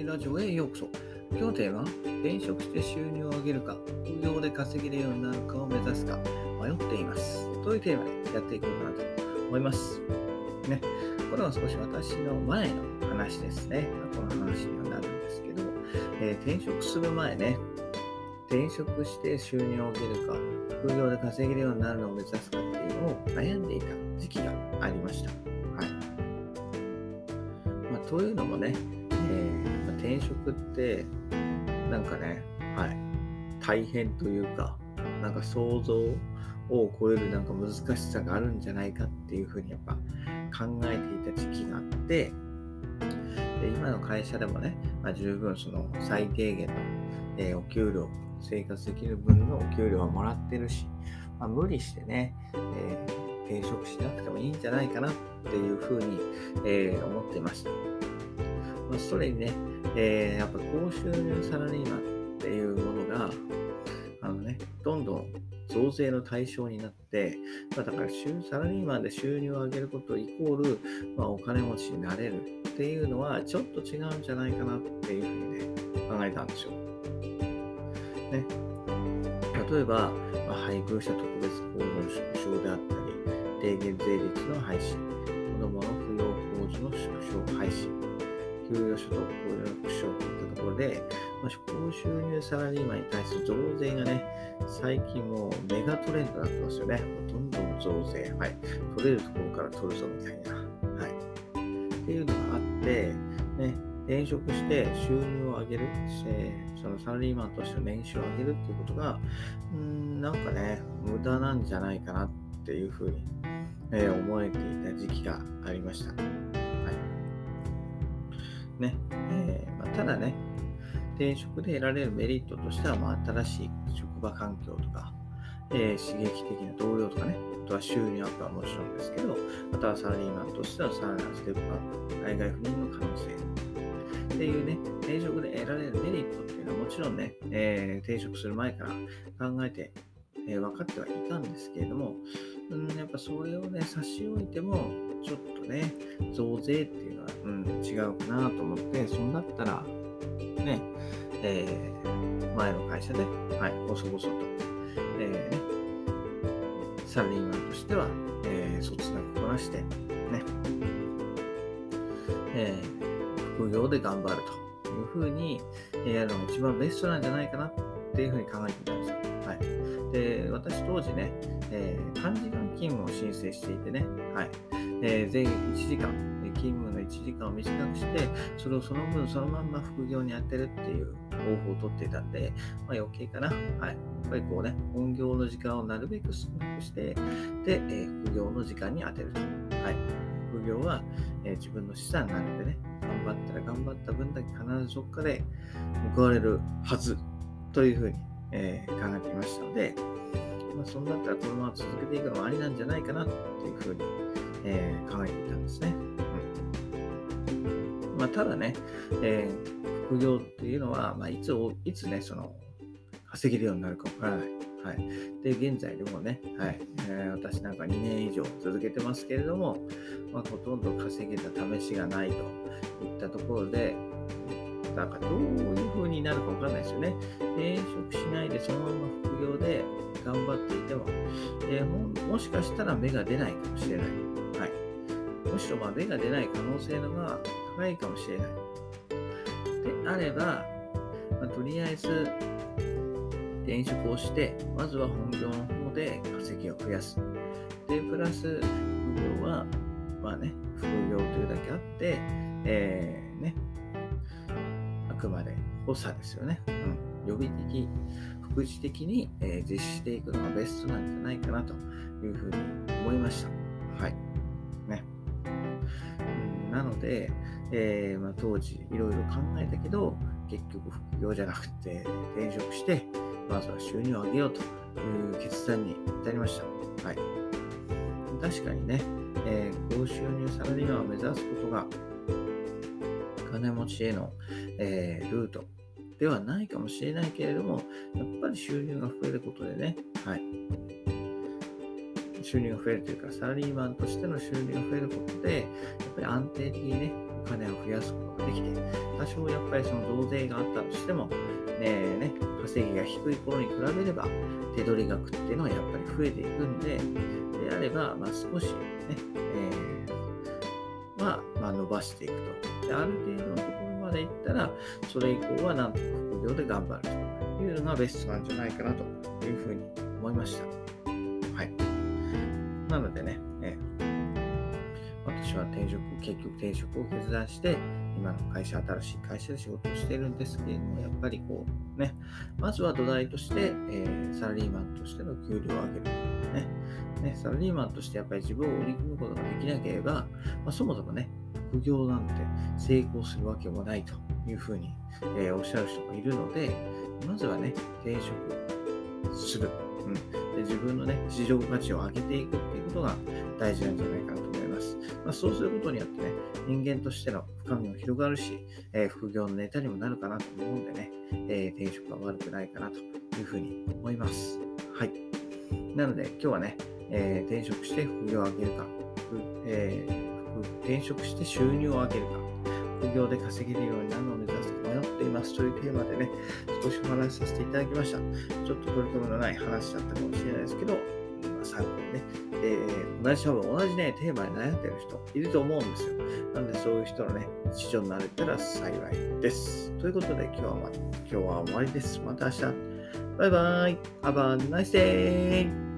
ジラジオへようこそ。今日のテーマ、転職して収入を上げるか、副業で稼げるようになるかを目指すか、迷っています。というテーマでやっていこうかなと思います。ね、これは少し私の前の話ですね。過去の話にはなるんですけど、えー、転職する前ね、転職して収入を上げるか、副業で稼げるようになるのを目指すかっていうのを悩んでいた時期がありました。はい。まあ、というのもね、えー、転職って、なんかね、はい、大変というか、なんか想像を超えるなんか難しさがあるんじゃないかっていうふうにやっぱ考えていた時期があって、で今の会社でもね、まあ、十分その最低限の、えー、お給料生活できる分のお給料はもらってるし、まあ、無理してね、えー、転職しなくてもいいんじゃないかなっていうふうに、えー、思ってました。それにね、えー、やっぱ高収入サラリーマンっていうものが、あのね、どんどん増税の対象になって、まあ、だからサラリーマンで収入を上げることイコール、まあ、お金持ちになれるっていうのはちょっと違うんじゃないかなっていうふうにね、考えたんですよ。ね。例えば、まあ、配偶者特別控除の縮小であったり、低減税率の廃止、子供の扶養控除の縮小廃止、給与所得控除の縮小といったところで、まあ、高収入サラリーマンに対する増税がね、最近もうメガトレンドになってますよね。どんどん増税。はい。取れるところから取るぞみたいな。はい。っていうのがあって、ね、転職して収入を上げる、してそのサラリーマンとしての年収を上げるっていうことが、うん、なんかね、無駄なんじゃないかなっていうふうに、えー、思えていた時期がありました。ね、えーまあ、ただね、転職で得られるメリットとしては、まあ、新しい職場環境とか、えー、刺激的な同僚とかね、あとは収入アップはもちろんですけど、あとはサラリーマンとしてのさらなるステップアップ、海外赴任の可能性、っていうね、転職で得られるメリットっていうのはもちろんね、えー、転職する前から考えて、えー、分かってはいたんですけれども、うん、やっぱそれをね、差し置いても、ちょっとね、増税っていうのは、うん、違うかなと思って、そんだったら、ね、えー、前の会社で、はい、細々と、えー、ね、サラリーマンとしては、えー、そつなくこなして、ね、えー副業で頑張るというふうにやるのが一番ベストなんじゃないかなっていうふうに考えていたんです。で私当時ね、えー、短時間勤務を申請していてね、はいえー、全1時間、勤務の1時間を短くして、それをその分そのまんま副業に当てるっていう方法をとっていたんで、まあ、余計かな。はい。やっぱりこうね、本業の時間をなるべく少なくして、で、えー、副業の時間に当てると。はい。副業は、えー、自分の資産なのでね、頑張ったら頑張った分だけ必ずどっかで報われるはずというふうに、えー、考えていましたので、まあ、そんだったらこのまま続けていくのもありなんじゃないかなっていうふうに、えー、考えていたんですね。うんまあ、ただね、えー、副業っていうのは、まあ、いついつね、その稼げるようになるかわからない。はい。で、現在でもね、はい。えー、私なんか2年以上続けてますけれども、まあ、ほとんど稼げた試しがないといったところで、なんかどういう風になるかわかんないですよね。転職しないでそのまま副業で頑張っていても、えー、もしかしたら芽が出ないかもしれない。はい。むしろま芽が出ない可能性のが高いかもしれない。であれば、まあ、とりあえず転職をして、まずは本業の方で稼ぎを増やす。で、プラス、副業は、まあね、副業というだけあって、えー、ね、くまで補佐ですよね。うん。予備的、副次的に、えー、実施していくのがベストなんじゃないかなというふうに思いました。はい。ね。うん、なので、えーまあ、当時いろいろ考えたけど、結局副業じゃなくて転職して、まずは収入を上げようという決断に至りました。はい。確かにね、えー、高収入サラリーマンを目指すことが、金持ちへの、えー、ルートではないかもしれないけれども、やっぱり収入が増えることでね、はい。収入が増えるというか、サラリーマンとしての収入が増えることで、やっぱり安定的にね、お金を増やすことができて、多少やっぱりその増税があったとしても、ねね、稼ぎが低い頃に比べれば、手取り額っていうのはやっぱり増えていくんで、であれば、まあ、少しね、えー、まあ、まあ、伸ばしていくと。である程度のところまでいったら、それ以降はなんとか副業で頑張るというのがベストなんじゃないかなというふうに思いました。はい。なのでね、え私は転職、結局転職を決断して、今の会社、新しい会社で仕事をしているんですけれども、やっぱりこう、ね、まずは土台として、えー、サラリーマンとしての給料を上げる。ねね、サラリーマンとしてやっぱり自分を売り込むことができなければ、まあ、そもそもね、副業なんて成功するわけもないというふうに、えー、おっしゃる人がいるので、まずはね、転職する。うん、で自分のね、市場価値を上げていくっていうことが大事なんじゃないかなと思います。まあ、そうすることによってね、人間としての深みも広がるし、えー、副業のネタにもなるかなと思うんでね、えー、転職は悪くないかなというふうに思います。はい。なので、今日はね、えー、転職して副業を上げるか、えー転職して収入を上げるか、副業で稼げるようになるのを目指すか迷っていますというテーマでね、少しお話しさせていただきました。ちょっと取り留めのない話だったかもしれないですけど、参考にね、えー、同じ多分同じね、テーマに悩んでる人いると思うんですよ。なのでそういう人のね、市場になれたら幸いです。ということで今日は、今日は終わりです。また明日。バイバーイ。Have a nice day!